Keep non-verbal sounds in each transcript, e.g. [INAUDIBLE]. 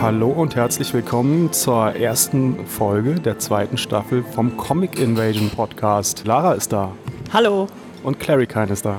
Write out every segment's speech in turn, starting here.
Hallo und herzlich willkommen zur ersten Folge der zweiten Staffel vom Comic Invasion Podcast. Lara ist da. Hallo. Und Clarikine ist da.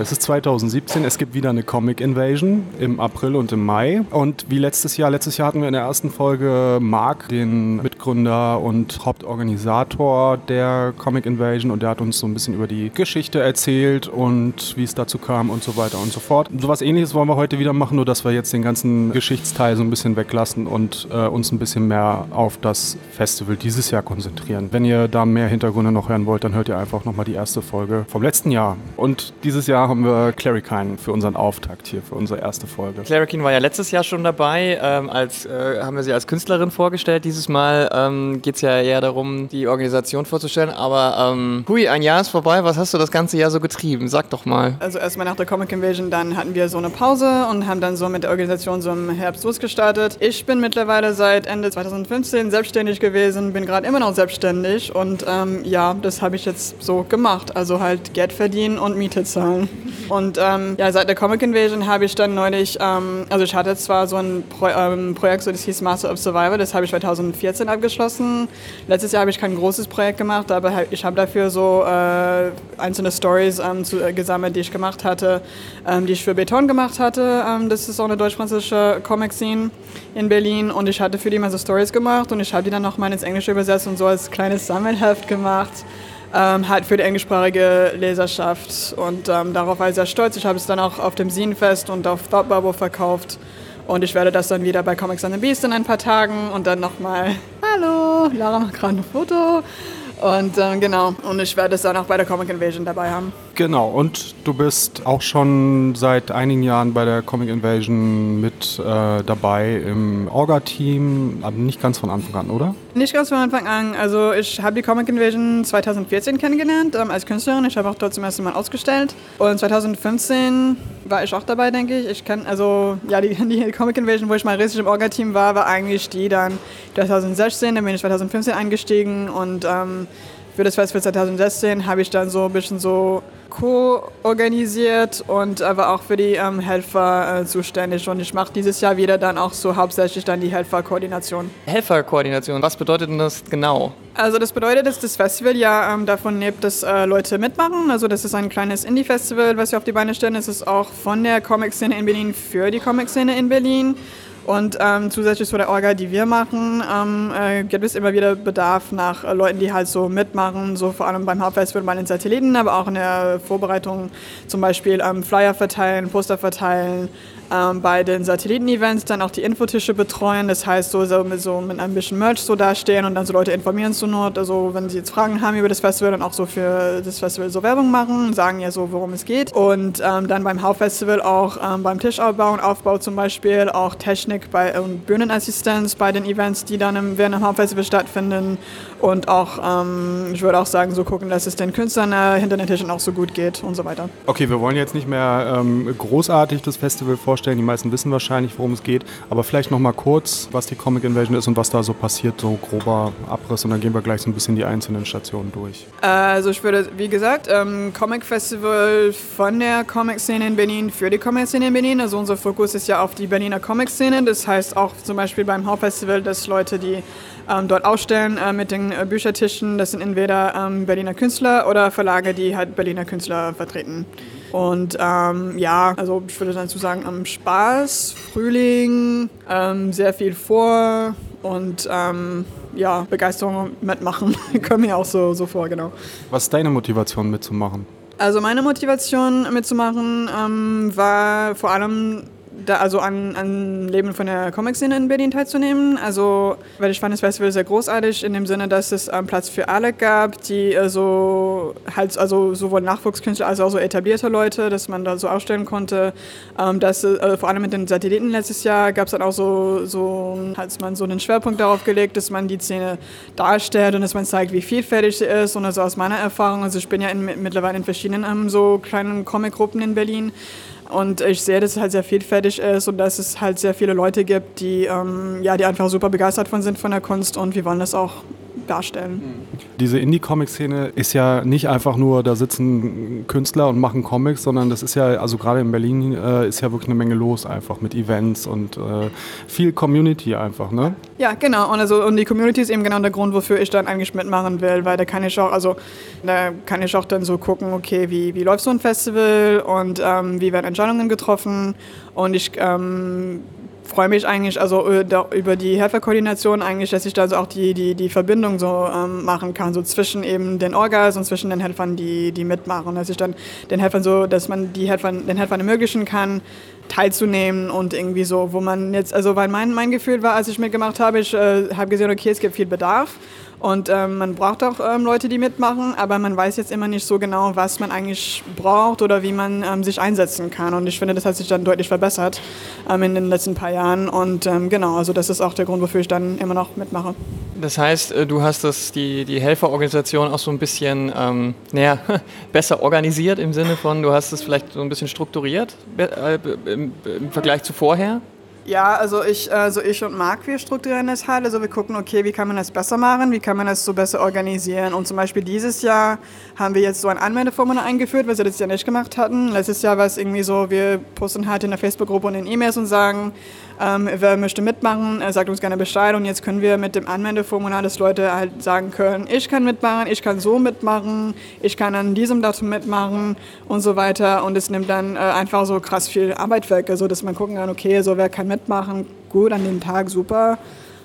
Es ist 2017, es gibt wieder eine Comic Invasion im April und im Mai. Und wie letztes Jahr, letztes Jahr hatten wir in der ersten Folge Mark, den Mitgründer und Hauptorganisator der Comic Invasion. Und der hat uns so ein bisschen über die Geschichte erzählt und wie es dazu kam und so weiter und so fort. So was ähnliches wollen wir heute wieder machen, nur dass wir jetzt den ganzen Geschichtsteil so ein bisschen weglassen und äh, uns ein bisschen mehr auf das Festival dieses Jahr konzentrieren. Wenn ihr da mehr Hintergründe noch hören wollt, dann hört ihr einfach nochmal die erste Folge vom letzten Jahr. Und dieses Jahr haben wir Clarikine für unseren Auftakt hier, für unsere erste Folge. Clarikine war ja letztes Jahr schon dabei, ähm, als, äh, haben wir sie als Künstlerin vorgestellt. Dieses Mal ähm, geht es ja eher darum, die Organisation vorzustellen. Aber ähm, hui, ein Jahr ist vorbei. Was hast du das ganze Jahr so getrieben? Sag doch mal. Also erstmal nach der Comic Invasion, dann hatten wir so eine Pause und haben dann so mit der Organisation so im Herbst losgestartet. Ich bin mittlerweile seit Ende 2015 selbstständig gewesen, bin gerade immer noch selbstständig und ähm, ja, das habe ich jetzt so gemacht. Also halt Geld verdienen und Miete zahlen. Und ähm, ja, seit der Comic Invasion habe ich dann neulich, ähm, also ich hatte zwar so ein Pro ähm, Projekt, so das hieß Master of Survivor, das habe ich 2014 abgeschlossen. Letztes Jahr habe ich kein großes Projekt gemacht, aber ich habe dafür so äh, einzelne Stories ähm, zu, äh, gesammelt, die ich gemacht hatte, ähm, die ich für Beton gemacht hatte. Ähm, das ist auch eine deutsch-französische Comic-Scene in Berlin und ich hatte für die mal so Stories gemacht und ich habe die dann nochmal ins Englische übersetzt und so als kleines Sammelheft gemacht ähm, halt für die englischsprachige Leserschaft. Und ähm, darauf war ich sehr stolz. Ich habe es dann auch auf dem Scenefest und auf Thought Bubble verkauft. Und ich werde das dann wieder bei Comics on the Beast in ein paar Tagen und dann nochmal, [LAUGHS] hallo, Lara macht gerade ein Foto. Und äh, genau, und ich werde es dann auch bei der Comic Invasion dabei haben. Genau, und du bist auch schon seit einigen Jahren bei der Comic Invasion mit äh, dabei im Orga-Team, aber nicht ganz von Anfang an, oder? Nicht ganz von Anfang an. Also ich habe die Comic Invasion 2014 kennengelernt ähm, als Künstlerin. Ich habe auch dort zum ersten Mal ausgestellt. Und 2015 war ich auch dabei, denke ich. Ich kann, also ja, die, [LAUGHS] die Comic Invasion, wo ich mal richtig im Orga-Team war, war eigentlich die dann 2016, dann bin ich 2015 eingestiegen und ähm, für das Festival 2016 habe ich dann so ein bisschen so co-organisiert und aber auch für die ähm, Helfer äh, zuständig. Und ich mache dieses Jahr wieder dann auch so hauptsächlich dann die Helferkoordination. Helferkoordination, was bedeutet denn das genau? Also das bedeutet, dass das Festival ja ähm, davon lebt, dass äh, Leute mitmachen. Also das ist ein kleines Indie-Festival, was wir auf die Beine stellen. Es ist auch von der Comic-Szene in Berlin für die Comic-Szene in Berlin. Und ähm, zusätzlich zu der Orga, die wir machen, ähm, äh, gibt es immer wieder Bedarf nach äh, Leuten, die halt so mitmachen, so vor allem beim Hauptfestival bei den Satelliten, aber auch in der Vorbereitung zum Beispiel ähm, Flyer verteilen, Poster verteilen, ähm, bei den Satelliten-Events dann auch die Infotische betreuen. Das heißt, so, so, mit, so mit ein bisschen Merch so dastehen und dann so Leute informieren zur Not. Also, wenn sie jetzt Fragen haben über das Festival, dann auch so für das Festival so Werbung machen, sagen ja so, worum es geht. Und ähm, dann beim Hauptfestival auch ähm, beim Tischaufbau und Aufbau zum Beispiel auch Technik bei, und Bühnenassistenz bei den Events, die dann im, während dem Hauptfestival stattfinden. Und auch, ähm, ich würde auch sagen, so gucken, dass es den Künstlern äh, hinter den Tischen auch so gut geht und so weiter. Okay, wir wollen jetzt nicht mehr ähm, großartig das Festival vorstellen vorstellen. Die meisten wissen wahrscheinlich, worum es geht. Aber vielleicht noch mal kurz, was die Comic Invasion ist und was da so passiert, so grober Abriss. Und dann gehen wir gleich so ein bisschen die einzelnen Stationen durch. Also ich würde, wie gesagt, ähm, Comic Festival von der Comic-Szene in Berlin für die Comic-Szene in Berlin. Also unser Fokus ist ja auf die Berliner Comic-Szene. Das heißt auch zum Beispiel beim Hauptfestival, dass Leute, die ähm, dort ausstellen äh, mit den äh, Büchertischen, das sind entweder ähm, Berliner Künstler oder Verlage, die halt Berliner Künstler vertreten. Und ähm, ja, also ich würde dazu sagen, ähm, Spaß, Frühling, ähm, sehr viel vor und ähm, ja, Begeisterung mitmachen. [LAUGHS] Kommt mir auch so, so vor, genau. Was ist deine Motivation mitzumachen? Also meine Motivation mitzumachen ähm, war vor allem da also an, an Leben von der Comic-Szene in Berlin teilzunehmen. Also, weil ich fand das Festival sehr großartig in dem Sinne, dass es ähm, Platz für alle gab, die äh, halt also sowohl Nachwuchskünstler als auch so etablierte Leute, dass man da so ausstellen konnte. Ähm, dass äh, vor allem mit den Satelliten letztes Jahr gab es dann auch so so hat man so einen Schwerpunkt darauf gelegt, dass man die Szene darstellt und dass man zeigt, wie vielfältig sie ist. Und also aus meiner Erfahrung, also ich bin ja in, mittlerweile in verschiedenen ähm, so kleinen Comic-Gruppen in Berlin Und ich sehe, dass es halt sehr vielfältig ist und dass es halt sehr viele Leute gibt, die, ähm, ja, die einfach super begeistert von sind von der Kunst und wir wollen das auch darstellen. Diese Indie-Comic-Szene ist ja nicht einfach nur, da sitzen Künstler und machen Comics, sondern das ist ja, also gerade in Berlin äh, ist ja wirklich eine Menge los einfach mit Events und äh, viel Community einfach, ne? Ja, genau. Und, also, und die Community ist eben genau der Grund, wofür ich dann eigentlich mitmachen will, weil da kann ich auch, also da kann ich auch dann so gucken, okay, wie, wie läuft so ein Festival und ähm, wie werden Entscheidungen getroffen und ich ähm, freue mich eigentlich also äh, über die Helferkoordination eigentlich, dass ich da so auch die, die, die Verbindung so ähm, machen kann, so zwischen eben den Orgas und zwischen den Helfern, die, die mitmachen. Dass ich dann den Helfern so, dass man die Helfern, den Helfern ermöglichen kann, teilzunehmen und irgendwie so, wo man jetzt, also weil mein, mein Gefühl war, als ich mitgemacht habe, ich äh, habe gesehen, okay, es gibt viel Bedarf und ähm, man braucht auch ähm, Leute, die mitmachen, aber man weiß jetzt immer nicht so genau, was man eigentlich braucht oder wie man ähm, sich einsetzen kann. Und ich finde, das hat sich dann deutlich verbessert ähm, in den letzten paar Jahren. Und ähm, genau, also das ist auch der Grund, wofür ich dann immer noch mitmache. Das heißt, äh, du hast das, die, die Helferorganisation auch so ein bisschen ähm, naja, [LAUGHS] besser organisiert im Sinne von, du hast es vielleicht so ein bisschen strukturiert äh, im, im Vergleich zu vorher? Ja, also ich, also ich und Marc, wir strukturieren das halt. Also wir gucken, okay, wie kann man das besser machen, wie kann man das so besser organisieren. Und zum Beispiel dieses Jahr haben wir jetzt so ein Anmeldeformular eingeführt, was wir das Jahr nicht gemacht hatten. Letztes Jahr war es irgendwie so, wir posten halt in der Facebook-Gruppe und in E-Mails und sagen, ähm, wer möchte mitmachen, er sagt uns gerne Bescheid. Und jetzt können wir mit dem Anmeldeformular, dass Leute halt sagen können, ich kann mitmachen, ich kann so mitmachen, ich kann an diesem Datum mitmachen und so weiter. Und es nimmt dann äh, einfach so krass viel Arbeit weg, also dass man gucken kann, okay, so wer kann mitmachen, gut, an dem Tag super.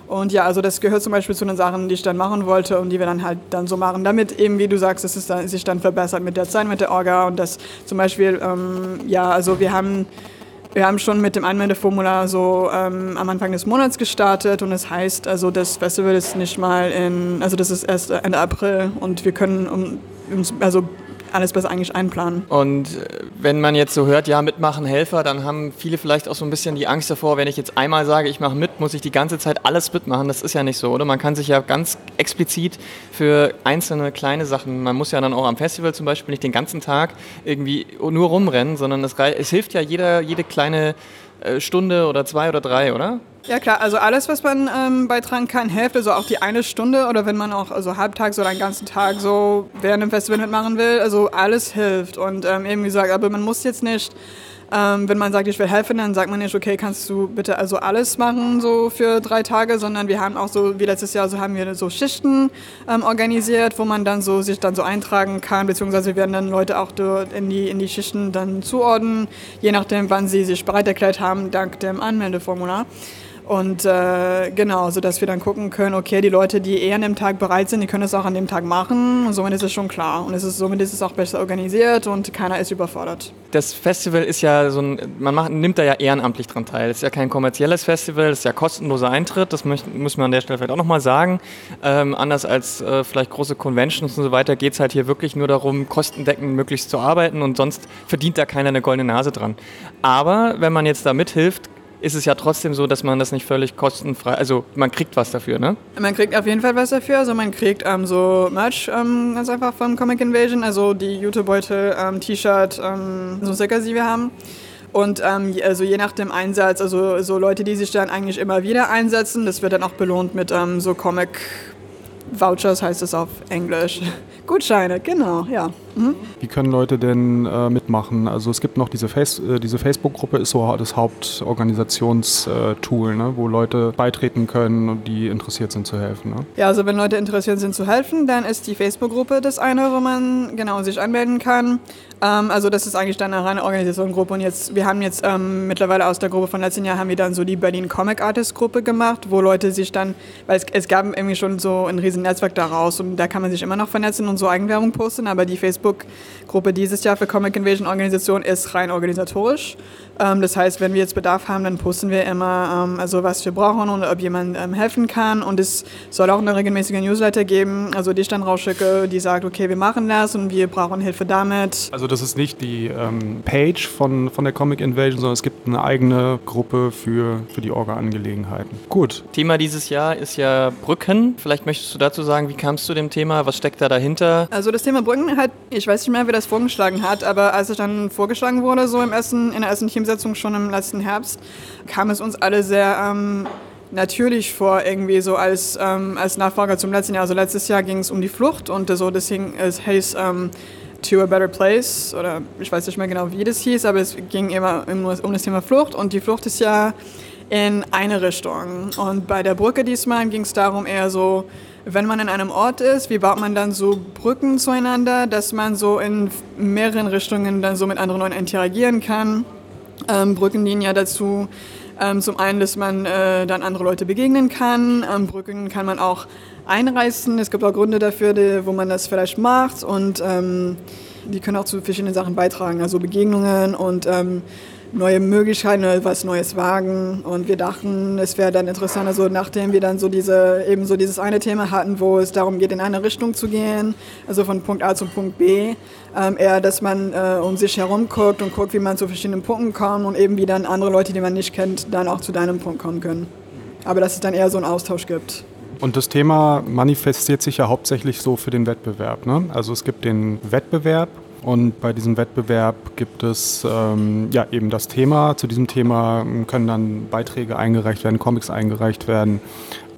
Und ja, also das gehört zum Beispiel zu den Sachen, die ich dann machen wollte und die wir dann halt dann so machen, damit eben, wie du sagst, dass es dann, sich dann verbessert mit der Zeit, mit der Orga und das zum Beispiel, ähm, ja, also wir haben wir haben schon mit dem Anmeldeformular so ähm, am Anfang des Monats gestartet und das heißt, also das Festival ist nicht mal in, also das ist erst Ende April und wir können um, also alles besser eigentlich einplanen. Und äh, wenn man jetzt so hört, ja, mitmachen, Helfer, dann haben viele vielleicht auch so ein bisschen die Angst davor, wenn ich jetzt einmal sage, ich mache mit, muss ich die ganze Zeit alles mitmachen. Das ist ja nicht so, oder? Man kann sich ja ganz explizit für einzelne kleine Sachen, man muss ja dann auch am Festival zum Beispiel nicht den ganzen Tag irgendwie nur rumrennen, sondern es, es hilft ja jeder, jede kleine äh, Stunde oder zwei oder drei, oder? Ja klar, also alles, was man ähm, beitragen kann, hilft. Also auch die eine Stunde oder wenn man auch also halbtags oder einen ganzen Tag so während dem Festival mitmachen will, also alles hilft. Und ähm, eben gesagt, aber man muss jetzt nicht ähm, wenn man sagt, ich will helfen, dann sagt man nicht, okay, kannst du bitte also alles machen so für drei Tage, sondern wir haben auch so, wie letztes Jahr, so haben wir so Schichten ähm, organisiert, wo man dann so sich dann so eintragen kann, beziehungsweise wir werden dann Leute auch dort in die, in die Schichten dann zuordnen, je nachdem, wann sie sich bereit erklärt haben, dank dem Anmeldeformular. Und äh, genau, sodass wir dann gucken können, okay, die Leute, die eher an dem Tag bereit sind, die können es auch an dem Tag machen. Und somit ist es schon klar. Und es ist, somit ist es auch besser organisiert und keiner ist überfordert. Das Festival ist ja so ein, man macht, nimmt da ja ehrenamtlich dran teil. Es ist ja kein kommerzielles Festival, es ist ja kostenloser Eintritt, das möcht, muss man an der Stelle vielleicht auch nochmal sagen. Ähm, anders als äh, vielleicht große Conventions und so weiter geht es halt hier wirklich nur darum, kostendeckend möglichst zu arbeiten und sonst verdient da keiner eine goldene Nase dran. Aber wenn man jetzt da mithilft, ist es ja trotzdem so, dass man das nicht völlig kostenfrei, also man kriegt was dafür, ne? Man kriegt auf jeden Fall was dafür, also man kriegt ähm, so Merch ähm, ganz einfach vom Comic Invasion, also die Jutebeutel, ähm, T-Shirt, ähm, so Stickers, die wir haben. Und ähm, also je nach dem Einsatz, also so Leute, die sich dann eigentlich immer wieder einsetzen, das wird dann auch belohnt mit ähm, so Comic Vouchers heißt es auf Englisch. Gutscheine, genau, ja. Mhm. Wie können Leute denn äh, mitmachen? Also es gibt noch diese, Face äh, diese Facebook-Gruppe, ist so das Hauptorganisationstool, ne? wo Leute beitreten können und die interessiert sind zu helfen. Ne? Ja, also wenn Leute interessiert sind zu helfen, dann ist die Facebook-Gruppe das eine, wo man genau sich anmelden kann. Ähm, also das ist eigentlich dann eine reine Organisationsgruppe und jetzt, wir haben jetzt ähm, mittlerweile aus der Gruppe von letzten Jahr haben wir dann so die Berlin Comic Artist Gruppe gemacht, wo Leute sich dann, weil es, es gab irgendwie schon so ein riesen Netzwerk daraus und da kann man sich immer noch vernetzen und so Eigenwerbung posten, aber die Facebook-Gruppe dieses Jahr für Comic Invasion Organisation ist rein organisatorisch. Ähm, das heißt, wenn wir jetzt Bedarf haben, dann posten wir immer, ähm, also was wir brauchen und ob jemand ähm, helfen kann. Und es soll auch eine regelmäßige Newsletter geben, also die ich dann rausschicke, die sagt, okay, wir machen das und wir brauchen Hilfe damit. Also das ist nicht die ähm, Page von, von der Comic Invasion, sondern es gibt eine eigene Gruppe für, für die Orga-Angelegenheiten. Gut. Thema dieses Jahr ist ja Brücken. Vielleicht möchtest du dazu sagen, wie kamst du dem Thema? Was steckt da dahinter? Also das Thema Brücken hat, ich weiß nicht mehr, wer das vorgeschlagen hat, aber als es dann vorgeschlagen wurde, so im ersten, in der ersten Teamsetzung schon im letzten Herbst, kam es uns alle sehr ähm, natürlich vor, irgendwie so als, ähm, als Nachfolger zum letzten Jahr. Also letztes Jahr ging es um die Flucht und so, deswegen es heißt ähm, To a Better Place oder ich weiß nicht mehr genau, wie das hieß, aber es ging immer um das Thema Flucht und die Flucht ist ja in eine Richtung. Und bei der Brücke diesmal ging es darum eher so, wenn man in einem Ort ist, wie baut man dann so Brücken zueinander, dass man so in mehreren Richtungen dann so mit anderen Leuten interagieren kann. Ähm, Brücken dienen ja dazu, ähm, zum einen, dass man äh, dann andere Leute begegnen kann. Ähm, Brücken kann man auch einreißen. Es gibt auch Gründe dafür, die, wo man das vielleicht macht und ähm, die können auch zu verschiedenen Sachen beitragen, also Begegnungen und ähm, neue Möglichkeiten, was Neues wagen. Und wir dachten, es wäre dann interessant, also nachdem wir dann so diese, eben so dieses eine Thema hatten, wo es darum geht, in eine Richtung zu gehen, also von Punkt A zu Punkt B, ähm, eher, dass man äh, um sich herum guckt und guckt, wie man zu verschiedenen Punkten kommt und eben wie dann andere Leute, die man nicht kennt, dann auch zu deinem Punkt kommen können. Aber dass es dann eher so einen Austausch gibt. Und das Thema manifestiert sich ja hauptsächlich so für den Wettbewerb. Ne? Also es gibt den Wettbewerb und bei diesem Wettbewerb gibt es ähm, ja eben das Thema. Zu diesem Thema können dann Beiträge eingereicht werden, Comics eingereicht werden.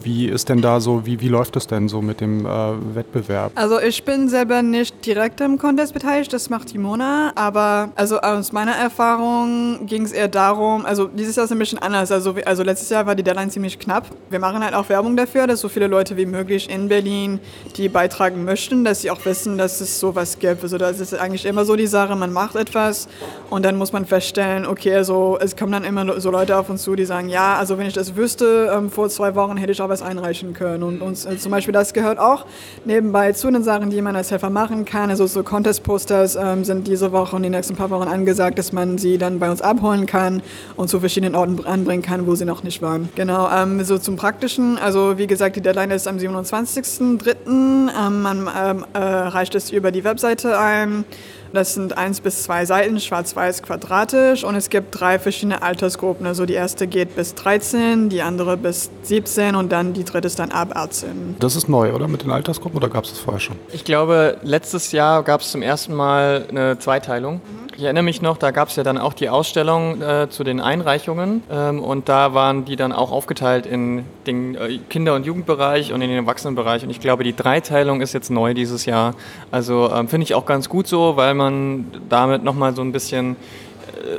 Wie ist denn da so, wie, wie läuft es denn so mit dem äh, Wettbewerb? Also ich bin selber nicht direkt im Contest beteiligt, das macht die Mona, aber also aus meiner Erfahrung ging es eher darum, also dieses Jahr ist ein bisschen anders, also, also letztes Jahr war die Deadline ziemlich knapp. Wir machen halt auch Werbung dafür, dass so viele Leute wie möglich in Berlin, die beitragen möchten, dass sie auch wissen, dass es sowas gibt. Also das ist eigentlich immer so die Sache, man macht etwas und dann muss man feststellen, okay, also es kommen dann immer so Leute auf uns zu, die sagen, ja, also wenn ich das wüsste, ähm, vor zwei Wochen hätte ich auch was einreichen können. Und uns äh, zum Beispiel das gehört auch nebenbei zu den Sachen, die man als Helfer machen kann. Also so Contest-Posters ähm, sind diese Woche und die nächsten paar Wochen angesagt, dass man sie dann bei uns abholen kann und zu verschiedenen Orten anbringen kann, wo sie noch nicht waren. Genau, ähm, so zum Praktischen. Also wie gesagt, die Deadline ist am 27.03. Ähm, man ähm, äh, reicht es über die Webseite ein. Das sind eins bis zwei Seiten, schwarz-weiß quadratisch und es gibt drei verschiedene Altersgruppen. Also die erste geht bis 13, die andere bis 17 und dann die dritte ist dann ab 18. Das ist neu, oder? Mit den Altersgruppen oder gab es das vorher schon? Ich glaube, letztes Jahr gab es zum ersten Mal eine Zweiteilung. Mhm. Ich erinnere mich noch, da gab es ja dann auch die Ausstellung äh, zu den Einreichungen ähm, und da waren die dann auch aufgeteilt in den äh, Kinder- und Jugendbereich und in den Erwachsenenbereich und ich glaube, die Dreiteilung ist jetzt neu dieses Jahr. Also ähm, finde ich auch ganz gut so, weil man damit nochmal so ein bisschen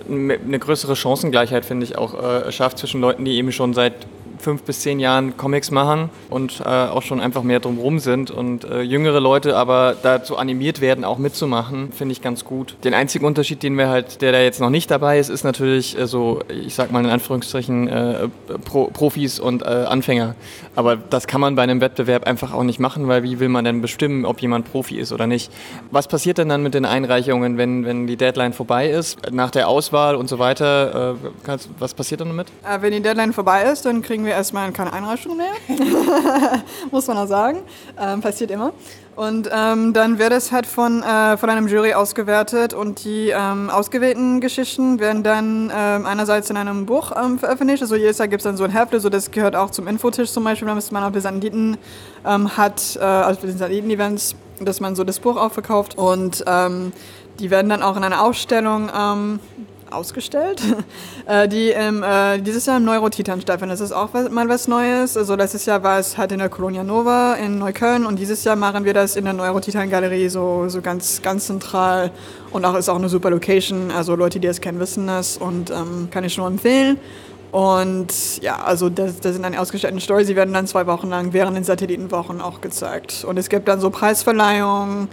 äh, eine größere Chancengleichheit, finde ich, auch äh, schafft zwischen Leuten, die eben schon seit fünf bis zehn Jahren Comics machen und äh, auch schon einfach mehr drumherum sind und äh, jüngere Leute aber dazu animiert werden, auch mitzumachen, finde ich ganz gut. Den einzigen Unterschied, den wir halt, der da jetzt noch nicht dabei ist, ist natürlich äh, so, ich sag mal in Anführungsstrichen, äh, Pro Profis und äh, Anfänger. Aber das kann man bei einem Wettbewerb einfach auch nicht machen, weil wie will man denn bestimmen, ob jemand Profi ist oder nicht? Was passiert denn dann mit den Einreichungen, wenn, wenn die Deadline vorbei ist, nach der Auswahl und so weiter? Äh, was passiert dann damit? Wenn die Deadline vorbei ist, dann kriegen wir erstmal keine Einreichung mehr, [LAUGHS] muss man auch sagen. Ähm, passiert immer. Und ähm, dann wird es halt von, äh, von einem Jury ausgewertet und die ähm, ausgewählten Geschichten werden dann ähm, einerseits in einem Buch ähm, veröffentlicht. Also jedes Jahr gibt es dann so ein Hefte, so das gehört auch zum Infotisch zum Beispiel, wenn man auch für Satelliten ähm, hat, äh, also für Satelliten-Events, dass man so das Buch auch verkauft. Und die werden dann auch in einer Ausstellung ausgestellt, [LAUGHS] äh, die im, äh, dieses Jahr im Neurotitan stattfindet. Das ist auch mal was Neues. Also letztes Jahr war es halt in der Colonia Nova in Neukölln und dieses Jahr machen wir das in der Neurotitan Galerie so, so ganz, ganz zentral und auch ist auch eine super Location. Also Leute, die es kennen, wissen das und ähm, kann ich nur empfehlen. Und ja, also das, das sind dann ausgestellte Stories, die werden dann zwei Wochen lang während den Satellitenwochen auch gezeigt. Und es gibt dann so Preisverleihungen,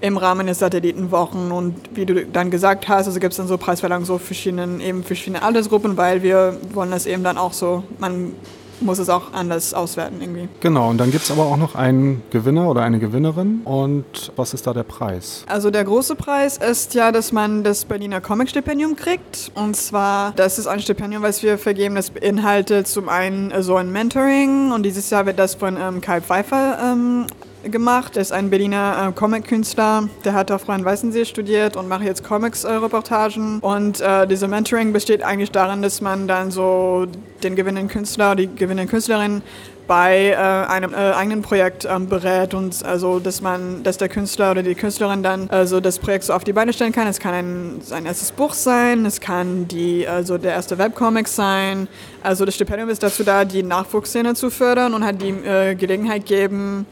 im Rahmen der Satellitenwochen und wie du dann gesagt hast, also gibt es dann so Preisverleihungen so verschiedenen, eben verschiedene Altersgruppen, weil wir wollen das eben dann auch so, man muss es auch anders auswerten irgendwie. Genau, und dann gibt es aber auch noch einen Gewinner oder eine Gewinnerin. Und was ist da der Preis? Also der große Preis ist ja, dass man das Berliner Comic-Stipendium kriegt. Und zwar, das ist ein Stipendium, was wir vergeben. Das beinhaltet zum einen so ein Mentoring und dieses Jahr wird das von ähm, Kai Pfeiffer ähm, gemacht. Er ist ein Berliner äh, Comic-Künstler. Der hat auf Rhein-Weißensee studiert und macht jetzt Comics-Reportagen. und äh, diese Mentoring besteht eigentlich darin, dass man dann so den gewinnenden Künstler, die gewinnende Künstlerin bei äh, einem äh, eigenen Projekt ähm, berät und also dass man, dass der Künstler oder die Künstlerin dann also das Projekt so auf die Beine stellen kann. Es kann ein, sein erstes Buch sein, es kann die also der erste Webcomic sein. Also das Stipendium ist dazu da, die Nachwuchsszene zu fördern und hat die äh, Gelegenheit geben,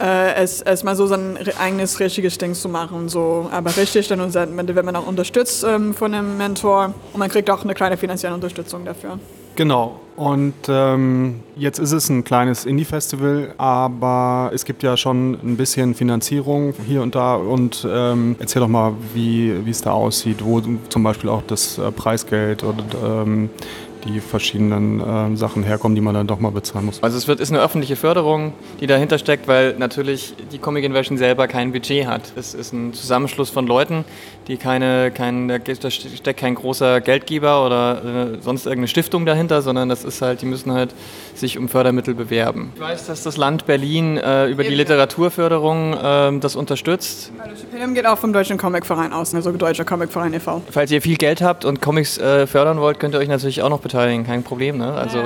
äh, es, es mal so sein eigenes richtiges Ding zu machen. So. Aber richtig, dann wird man auch unterstützt ähm, von einem Mentor und man kriegt auch eine kleine finanzielle Unterstützung dafür. Genau. Und ähm, jetzt ist es ein kleines Indie-Festival, aber es gibt ja schon ein bisschen Finanzierung hier und da. Und ähm, erzähl doch mal, wie es da aussieht, wo zum Beispiel auch das äh, Preisgeld oder ähm, die verschiedenen äh, Sachen herkommen, die man dann doch mal bezahlen muss. Also es wird, ist eine öffentliche Förderung, die dahinter steckt, weil natürlich die Comic Invasion selber kein Budget hat. Es ist ein Zusammenschluss von Leuten, die keine, kein, da steckt kein großer Geldgeber oder äh, sonst irgendeine Stiftung dahinter, sondern das ist halt, die müssen halt sich um Fördermittel bewerben. Ich weiß, dass das Land Berlin äh, über die Literaturförderung äh, das unterstützt. Das Stipendium geht auch vom Deutschen Comicverein aus, also Deutscher Comicverein e.V. Falls ihr viel Geld habt und Comics äh, fördern wollt, könnt ihr euch natürlich auch noch beteiligen, kein Problem. Ne? Also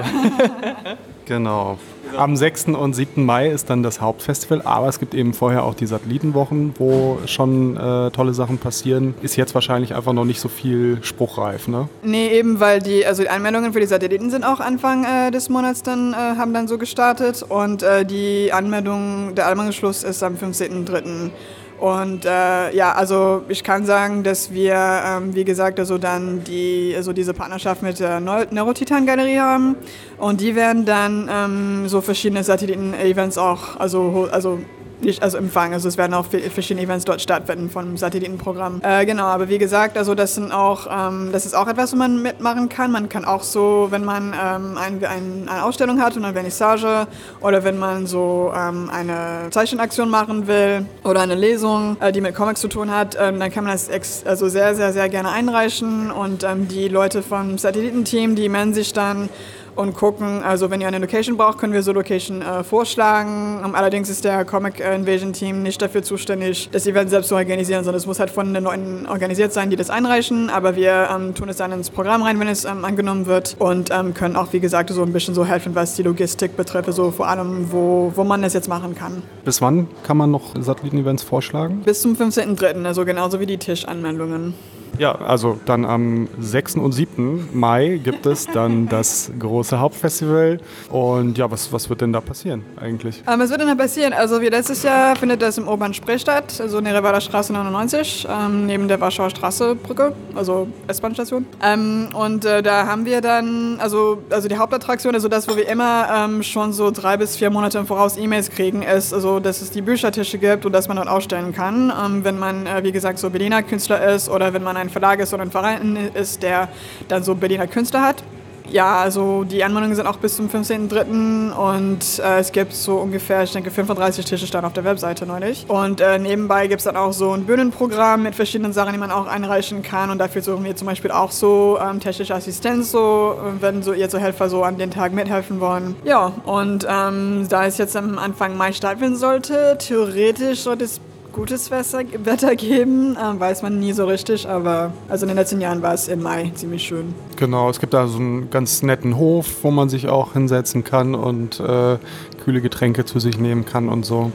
[LAUGHS] genau. Am 6. und 7. Mai ist dann das Hauptfestival, aber es gibt eben vorher auch die Satellitenwochen, wo schon äh, tolle Sachen passieren. Ist jetzt wahrscheinlich einfach noch nicht so viel spruchreif, ne? Nee, eben weil die, also die Anmeldungen für die Satelliten sind auch Anfang äh, des Monats dann, äh, haben dann so gestartet und äh, die Anmeldung, der Anmeldungsschluss ist am 15.03. Und äh, ja, also ich kann sagen, dass wir, ähm, wie gesagt, also dann die, also diese Partnerschaft mit der Neurotitan Galerie haben. Und die werden dann ähm, so verschiedene Satelliten-Events auch, also, also nicht, also empfangen. Also es werden auch verschiedene Events dort stattfinden vom Satellitenprogramm. Äh, genau, aber wie gesagt, also das sind auch, ähm, das ist auch etwas, was man mitmachen kann. Man kann auch so, wenn man ähm, ein, ein, eine Ausstellung hat und eine Vernissage oder wenn man so ähm, eine Zeichenaktion machen will oder eine Lesung, äh, die mit Comics zu tun hat, ähm, dann kann man das also sehr, sehr, sehr gerne einreichen und ähm, die Leute vom Satellitenteam, die melden sich dann und gucken, also wenn ihr eine Location braucht, können wir so Location äh, vorschlagen. Um, allerdings ist der Comic Invasion Team nicht dafür zuständig, das Event selbst zu organisieren, sondern es muss halt von den Leuten organisiert sein, die das einreichen. Aber wir ähm, tun es dann ins Programm rein, wenn es ähm, angenommen wird und ähm, können auch, wie gesagt, so ein bisschen so helfen, was die Logistik betrifft, so vor allem, wo, wo man das jetzt machen kann. Bis wann kann man noch Satelliten-Events vorschlagen? Bis zum 15.03., also genauso wie die Tischanmeldungen. Ja, also dann am 6. und 7. Mai gibt es dann das große Hauptfestival. Und ja, was, was wird denn da passieren eigentlich? Ähm, was wird denn da passieren? Also wie letztes Jahr findet das im Oberen Spree statt, also in der Revaler Straße 99, ähm, neben der Warschauer Straße Brücke, also S-Bahn-Station. Ähm, und äh, da haben wir dann, also, also die Hauptattraktion, also das, wo wir immer ähm, schon so drei bis vier Monate im Voraus E-Mails kriegen, ist, also, dass es die Büchertische gibt und dass man dort ausstellen kann, ähm, wenn man, äh, wie gesagt, so Berliner Künstler ist oder wenn man ein Verlag ist, sondern ein Verein ist, der dann so Berliner Künstler hat. Ja, also die Anmeldungen sind auch bis zum 15.03. und äh, es gibt so ungefähr, ich denke, 35 Tische standen auf der Webseite neulich. Und äh, nebenbei gibt es dann auch so ein Bühnenprogramm mit verschiedenen Sachen, die man auch einreichen kann. Und dafür suchen wir zum Beispiel auch so ähm, technische Assistenz, so, äh, wenn so ihr so Helfer so an den Tag mithelfen wollen. Ja, und ähm, da es jetzt am Anfang Mai stattfinden sollte, theoretisch sollte es gutes Wetter geben, äh, weiß man nie so richtig, aber also in den letzten Jahren war es im Mai ziemlich schön. Genau, es gibt da so einen ganz netten Hof, wo man sich auch hinsetzen kann und äh, kühle Getränke zu sich nehmen kann und so.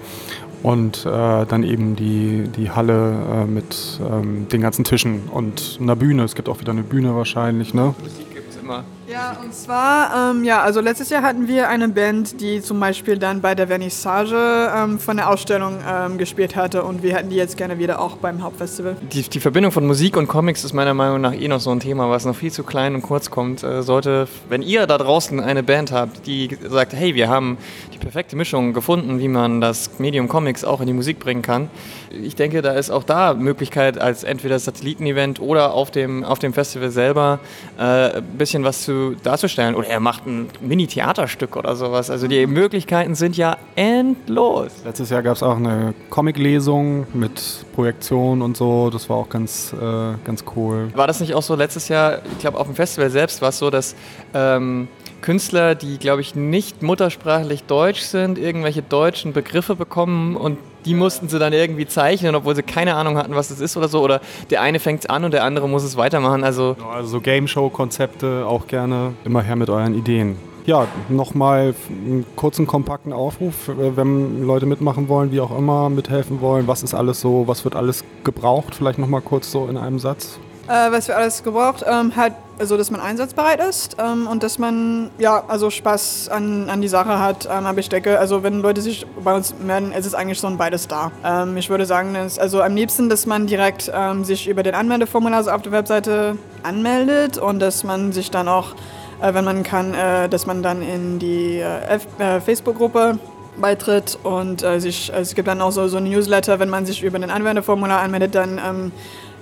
Und äh, dann eben die, die Halle äh, mit ähm, den ganzen Tischen und einer Bühne. Es gibt auch wieder eine Bühne wahrscheinlich, ne? Musik gibt es immer. Ja, und zwar, ähm, ja, also letztes Jahr hatten wir eine Band, die zum Beispiel dann bei der Vernissage ähm, von der Ausstellung ähm, gespielt hatte und wir hätten die jetzt gerne wieder auch beim Hauptfestival. Die, die Verbindung von Musik und Comics ist meiner Meinung nach eh noch so ein Thema, was noch viel zu klein und kurz kommt. Äh, sollte, wenn ihr da draußen eine Band habt, die sagt, hey, wir haben die perfekte Mischung gefunden, wie man das Medium Comics auch in die Musik bringen kann. Ich denke, da ist auch da Möglichkeit, als entweder Satellitenevent oder auf dem, auf dem Festival selber äh, ein bisschen was zu darzustellen. Oder er macht ein Mini-Theaterstück oder sowas. Also die Möglichkeiten sind ja endlos. Letztes Jahr gab es auch eine Comic-Lesung mit Projektion und so. Das war auch ganz, äh, ganz cool. War das nicht auch so letztes Jahr, ich glaube auf dem Festival selbst war es so, dass ähm, Künstler, die, glaube ich, nicht muttersprachlich deutsch sind, irgendwelche deutschen Begriffe bekommen und die mussten sie dann irgendwie zeichnen, obwohl sie keine Ahnung hatten, was das ist oder so. Oder der eine fängt es an und der andere muss es weitermachen. Also, also so Game Show-Konzepte auch gerne immer her mit euren Ideen. Ja, nochmal einen kurzen, kompakten Aufruf, äh, wenn Leute mitmachen wollen, wie auch immer, mithelfen wollen. Was ist alles so, was wird alles gebraucht? Vielleicht nochmal kurz so in einem Satz. Äh, was wir alles gebraucht, ähm, halt, also dass man einsatzbereit ist ähm, und dass man ja also Spaß an, an die Sache hat. Ähm, aber ich denke, also wenn Leute sich bei uns melden, ist es eigentlich so ein beides da. Ähm, ich würde sagen, dass, also am liebsten, dass man direkt ähm, sich über den Anmeldeformular auf der Webseite anmeldet und dass man sich dann auch, äh, wenn man kann, äh, dass man dann in die äh, äh Facebook-Gruppe beitritt und äh, sich, also es gibt dann auch so, so ein Newsletter, wenn man sich über den Anwendeformular anmeldet, dann ähm,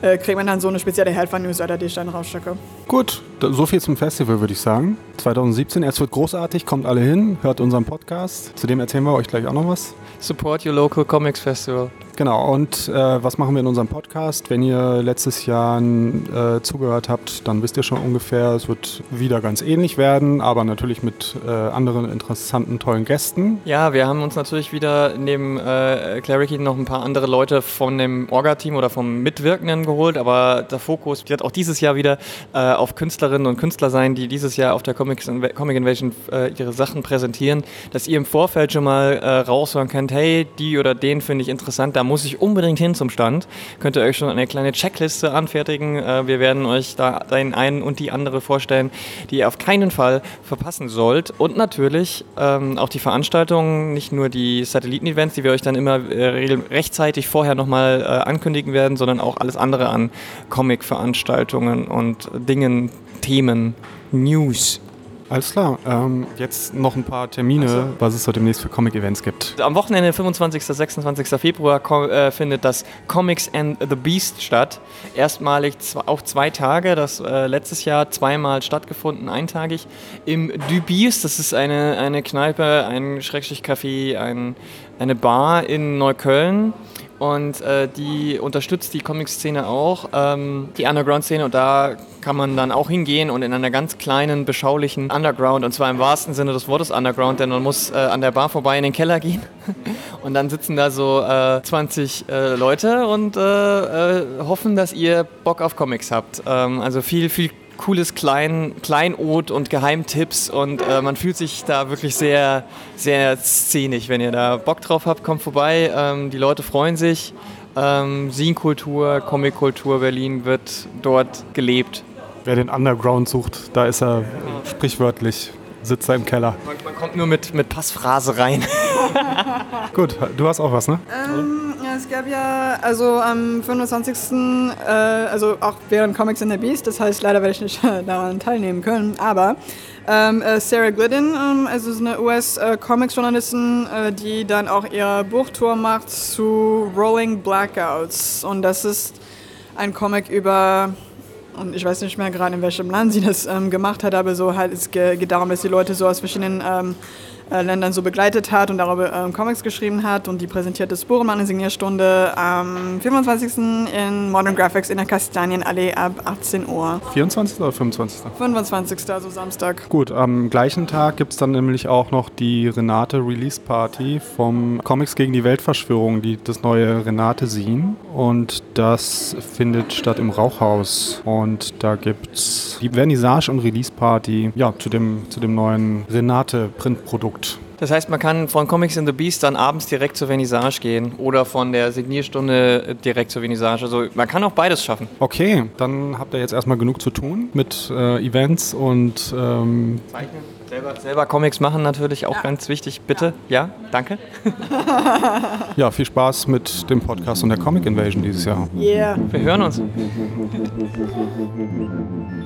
äh, kriegt man dann so eine spezielle Helfer-Newsletter, die ich dann rausschicke. Gut, so viel zum Festival, würde ich sagen. 2017, es wird großartig, kommt alle hin, hört unseren Podcast. Zudem erzählen wir euch gleich auch noch was. Support your local comics festival. Genau, und äh, was machen wir in unserem Podcast? Wenn ihr letztes Jahr äh, zugehört habt, dann wisst ihr schon ungefähr, es wird wieder ganz ähnlich werden, aber natürlich mit äh, anderen interessanten, tollen Gästen. Ja, wir haben uns natürlich wieder neben äh, Clarity noch ein paar andere Leute von dem Orga-Team oder vom Mitwirkenden geholt, aber der Fokus wird auch dieses Jahr wieder äh, auf Künstlerinnen und Künstler sein, die dieses Jahr auf der Comic, Comic Invasion äh, ihre Sachen präsentieren, dass ihr im Vorfeld schon mal raushören könnt, hey, die oder den finde ich interessant, da muss ich unbedingt hin zum Stand. Könnt ihr euch schon eine kleine Checkliste anfertigen. Äh, wir werden euch da den einen und die andere vorstellen, die ihr auf keinen Fall verpassen sollt. Und natürlich ähm, auch die Veranstaltungen, nicht nur die Satelliten-Events, die wir euch dann immer äh, rechtzeitig vorher nochmal äh, ankündigen werden, sondern auch alles andere an Comic-Veranstaltungen und Dingen, Themen, News. Alles klar. Ähm, jetzt noch ein paar Termine, also. was es so demnächst für Comic-Events gibt. Am Wochenende, 25. 26. Februar, äh, findet das Comics and the Beast statt. Erstmalig auch zwei Tage, das äh, letztes Jahr zweimal stattgefunden, eintagig. Im Du Beast, das ist eine, eine Kneipe, ein Schrägstrich Café, ein, eine Bar in Neukölln und äh, die unterstützt die Comic-Szene auch, ähm, die Underground-Szene und da kann man dann auch hingehen und in einer ganz kleinen, beschaulichen Underground und zwar im wahrsten Sinne des Wortes Underground, denn man muss äh, an der Bar vorbei in den Keller gehen [LAUGHS] und dann sitzen da so äh, 20 äh, Leute und äh, äh, hoffen, dass ihr Bock auf Comics habt. Ähm, also viel, viel cooles Klein, Kleinod und Geheimtipps und äh, man fühlt sich da wirklich sehr, sehr szenisch. Wenn ihr da Bock drauf habt, kommt vorbei. Ähm, die Leute freuen sich. Ähm, Scene-Kultur, Comic-Kultur Berlin wird dort gelebt. Wer den Underground sucht, da ist er sprichwörtlich sitzt er im Keller. Man, man, kommt nur mit, mit Passphrase rein. [LAUGHS] Gut, du hast auch was, ne? Ähm, ja, es gab ja, also am 25. Äh, also auch während Comics in the Beast, das heißt, leider werde ich nicht [LAUGHS] daran teilnehmen können, aber ähm, äh, Sarah Glidden, ähm, also ist eine US-Comics-Journalistin, äh, die dann auch ihre Buchtour macht zu Rolling Blackouts und das ist ein Comic über und ich weiß nicht mehr gerade, in welchem Land sie das ähm, gemacht hat, aber so halt, es geht darum, dass die Leute so aus verschiedenen ähm, äh, Ländern so begleitet hat und darüber ähm, Comics geschrieben hat und die präsentierte das Buch Signierstunde am 25. in Modern Graphics in der Kastanienallee ab 18 Uhr. 24. oder 25.? 25. also Samstag. Gut, am gleichen Tag gibt es dann nämlich auch noch die Renate Release Party vom Comics gegen die Weltverschwörung, die, das neue Renate Scene und das findet statt im Rauchhaus und da gibt es die Vernissage und Release Party ja, zu, dem, zu dem neuen Renate Printprodukt anguckt. Das heißt, man kann von Comics in the Beast dann abends direkt zur Vernissage gehen oder von der Signierstunde direkt zur Vernissage. Also man kann auch beides schaffen. Okay, dann habt ihr jetzt erstmal genug zu tun mit äh, Events und ähm Zeichnen. Selber, selber, Comics machen natürlich auch ja. ganz wichtig. Bitte, ja, danke. ja, viel Spaß mit dem Podcast und der Comic Invasion dieses Jahr. Yeah. Wir hören uns. [LAUGHS]